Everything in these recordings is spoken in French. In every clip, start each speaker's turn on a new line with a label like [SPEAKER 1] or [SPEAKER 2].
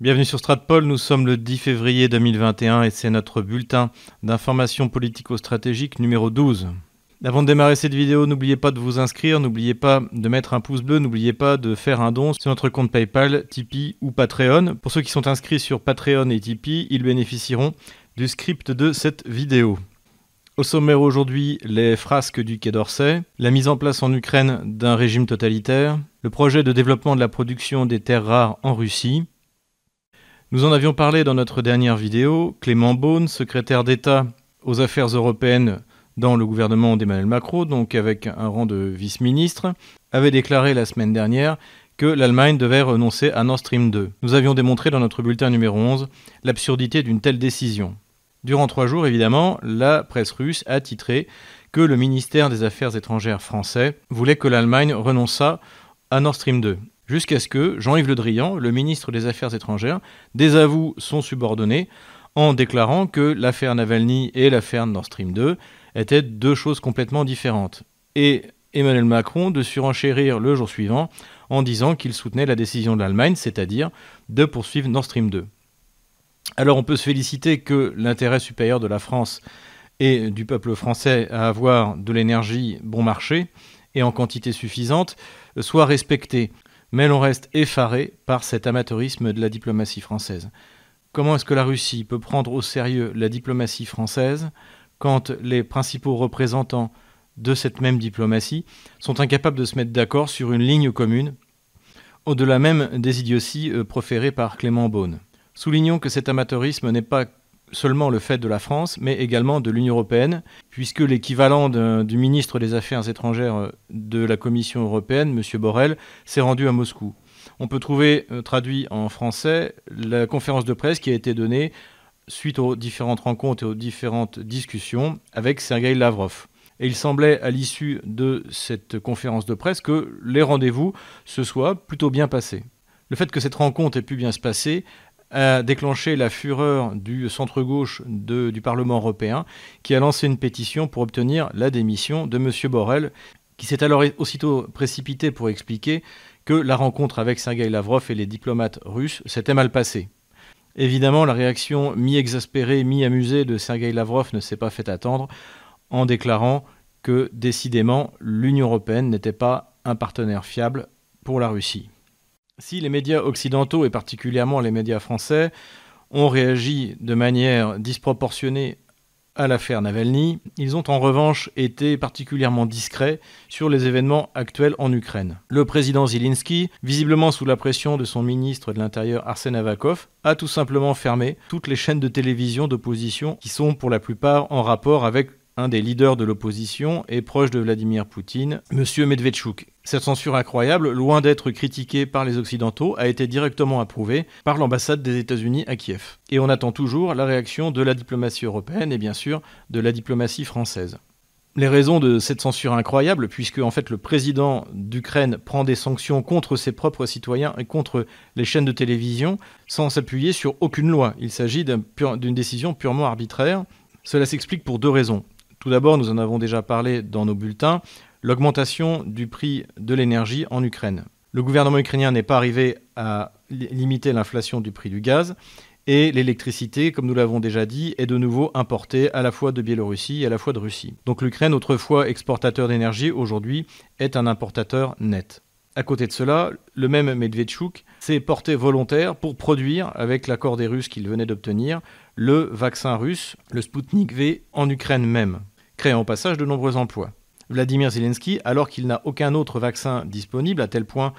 [SPEAKER 1] Bienvenue sur Stratpol, nous sommes le 10 février 2021 et c'est notre bulletin d'information politico-stratégique numéro 12. Avant de démarrer cette vidéo, n'oubliez pas de vous inscrire, n'oubliez pas de mettre un pouce bleu, n'oubliez pas de faire un don sur notre compte PayPal, Tipeee ou Patreon. Pour ceux qui sont inscrits sur Patreon et Tipeee, ils bénéficieront du script de cette vidéo. Au sommaire aujourd'hui, les frasques du Quai d'Orsay, la mise en place en Ukraine d'un régime totalitaire, le projet de développement de la production des terres rares en Russie, nous en avions parlé dans notre dernière vidéo. Clément Beaune, secrétaire d'État aux affaires européennes dans le gouvernement d'Emmanuel Macron, donc avec un rang de vice-ministre, avait déclaré la semaine dernière que l'Allemagne devait renoncer à Nord Stream 2. Nous avions démontré dans notre bulletin numéro 11 l'absurdité d'une telle décision. Durant trois jours, évidemment, la presse russe a titré que le ministère des Affaires étrangères français voulait que l'Allemagne renonçât à Nord Stream 2 jusqu'à ce que Jean-Yves Le Drian, le ministre des Affaires étrangères, désavoue son subordonné en déclarant que l'affaire Navalny et l'affaire Nord Stream 2 étaient deux choses complètement différentes. Et Emmanuel Macron de surenchérir le jour suivant en disant qu'il soutenait la décision de l'Allemagne, c'est-à-dire de poursuivre Nord Stream 2. Alors on peut se féliciter que l'intérêt supérieur de la France et du peuple français à avoir de l'énergie bon marché et en quantité suffisante soit respecté mais l'on reste effaré par cet amateurisme de la diplomatie française. Comment est-ce que la Russie peut prendre au sérieux la diplomatie française quand les principaux représentants de cette même diplomatie sont incapables de se mettre d'accord sur une ligne commune, au-delà même des idioties euh, proférées par Clément Beaune? Soulignons que cet amateurisme n'est pas seulement le fait de la France, mais également de l'Union européenne, puisque l'équivalent du ministre des Affaires étrangères euh, de la Commission européenne, M. Borrell, s'est rendu à Moscou. On peut trouver euh, traduit en français la conférence de presse qui a été donnée suite aux différentes rencontres et aux différentes discussions avec Sergei Lavrov. Et il semblait, à l'issue de cette conférence de presse, que les rendez-vous se soient plutôt bien passés. Le fait que cette rencontre ait pu bien se passer a déclenché la fureur du centre-gauche du Parlement européen, qui a lancé une pétition pour obtenir la démission de M. Borrell, qui s'est alors aussitôt précipité pour expliquer que la rencontre avec Sergei Lavrov et les diplomates russes s'était mal passée. Évidemment, la réaction mi-exaspérée, mi-amusée de Sergei Lavrov ne s'est pas fait attendre en déclarant que décidément l'Union européenne n'était pas un partenaire fiable pour la Russie. Si les médias occidentaux, et particulièrement les médias français, ont réagi de manière disproportionnée à l'affaire Navalny, ils ont en revanche été particulièrement discrets sur les événements actuels en Ukraine. Le président Zelensky, visiblement sous la pression de son ministre de l'Intérieur Arsène Avakov, a tout simplement fermé toutes les chaînes de télévision d'opposition qui sont pour la plupart en rapport avec un des leaders de l'opposition et proche de Vladimir Poutine, M. Medvedchuk. Cette censure incroyable, loin d'être critiquée par les Occidentaux, a été directement approuvée par l'ambassade des États-Unis à Kiev. Et on attend toujours la réaction de la diplomatie européenne et bien sûr de la diplomatie française. Les raisons de cette censure incroyable, puisque en fait le président d'Ukraine prend des sanctions contre ses propres citoyens et contre les chaînes de télévision sans s'appuyer sur aucune loi. Il s'agit d'une décision purement arbitraire. Cela s'explique pour deux raisons. Tout d'abord, nous en avons déjà parlé dans nos bulletins, l'augmentation du prix de l'énergie en Ukraine. Le gouvernement ukrainien n'est pas arrivé à limiter l'inflation du prix du gaz et l'électricité, comme nous l'avons déjà dit, est de nouveau importée à la fois de Biélorussie et à la fois de Russie. Donc l'Ukraine, autrefois exportateur d'énergie, aujourd'hui est un importateur net. À côté de cela, le même Medvedchuk s'est porté volontaire pour produire, avec l'accord des Russes qu'il venait d'obtenir, le vaccin russe, le Sputnik V, en Ukraine même, créant au passage de nombreux emplois. Vladimir Zelensky, alors qu'il n'a aucun autre vaccin disponible, à tel point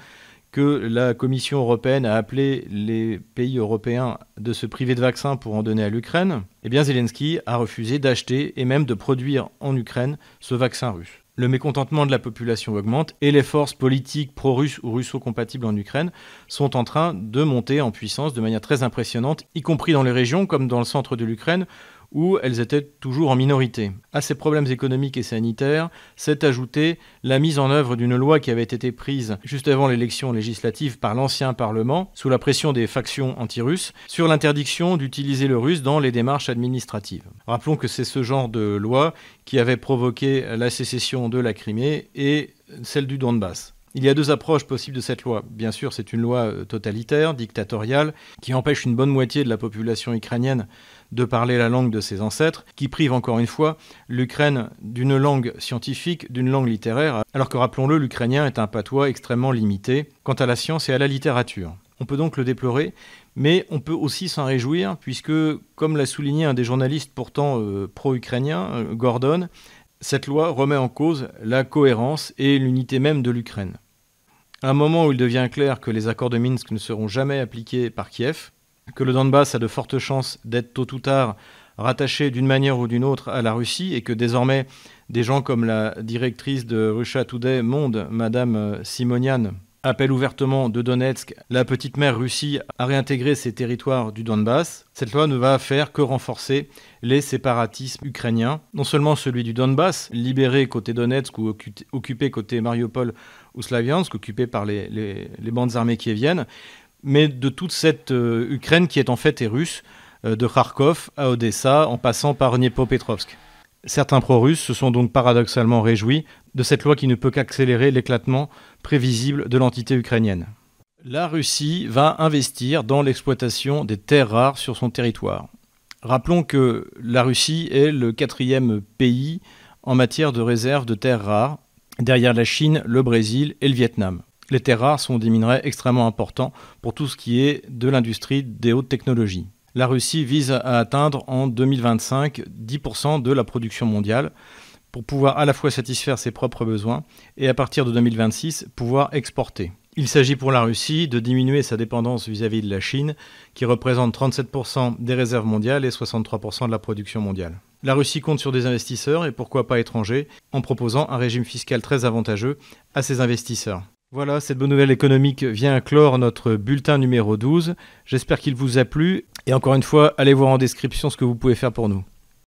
[SPEAKER 1] que la Commission européenne a appelé les pays européens de se priver de vaccins pour en donner à l'Ukraine, eh bien Zelensky a refusé d'acheter et même de produire en Ukraine ce vaccin russe. Le mécontentement de la population augmente et les forces politiques pro-russes ou russo-compatibles en Ukraine sont en train de monter en puissance de manière très impressionnante, y compris dans les régions comme dans le centre de l'Ukraine où elles étaient toujours en minorité. À ces problèmes économiques et sanitaires s'est ajoutée la mise en œuvre d'une loi qui avait été prise juste avant l'élection législative par l'ancien Parlement, sous la pression des factions anti-russes, sur l'interdiction d'utiliser le russe dans les démarches administratives. Rappelons que c'est ce genre de loi qui avait provoqué la sécession de la Crimée et celle du Donbass. Il y a deux approches possibles de cette loi. Bien sûr, c'est une loi euh, totalitaire, dictatoriale, qui empêche une bonne moitié de la population ukrainienne de parler la langue de ses ancêtres, qui prive encore une fois l'Ukraine d'une langue scientifique, d'une langue littéraire, alors que rappelons-le, l'ukrainien est un patois extrêmement limité quant à la science et à la littérature. On peut donc le déplorer, mais on peut aussi s'en réjouir, puisque, comme l'a souligné un des journalistes pourtant euh, pro-ukrainiens, euh, Gordon, cette loi remet en cause la cohérence et l'unité même de l'Ukraine. À un moment où il devient clair que les accords de Minsk ne seront jamais appliqués par Kiev, que le Donbass a de fortes chances d'être tôt ou tard rattaché d'une manière ou d'une autre à la Russie et que désormais des gens comme la directrice de Russia Today Monde, Madame Simonian, appelle ouvertement de Donetsk la petite mère Russie à réintégrer ses territoires du Donbass, cette loi ne va faire que renforcer les séparatismes ukrainiens, non seulement celui du Donbass, libéré côté Donetsk ou occupé côté Mariupol ou Slaviansk, occupé par les, bandes armées qui viennent, mais de toute cette euh, Ukraine qui est en fait russe, euh, de Kharkov à Odessa en passant par Dniepropetrovsk. Certains pro-russes se sont donc paradoxalement réjouis de cette loi qui ne peut qu'accélérer l'éclatement prévisible de l'entité ukrainienne. La Russie va investir dans l'exploitation des terres rares sur son territoire. Rappelons que la Russie est le quatrième pays en matière de réserve de terres rares, derrière la Chine, le Brésil et le Vietnam. Les terres rares sont des minerais extrêmement importants pour tout ce qui est de l'industrie des hautes technologies la Russie vise à atteindre en 2025 10% de la production mondiale pour pouvoir à la fois satisfaire ses propres besoins et à partir de 2026 pouvoir exporter. Il s'agit pour la Russie de diminuer sa dépendance vis-à-vis de la Chine, qui représente 37% des réserves mondiales et 63% de la production mondiale. La Russie compte sur des investisseurs, et pourquoi pas étrangers, en proposant un régime fiscal très avantageux à ces investisseurs. Voilà, cette bonne nouvelle économique vient clore notre bulletin numéro 12. J'espère qu'il vous a plu. Et encore une fois, allez voir en description ce que vous pouvez faire pour nous.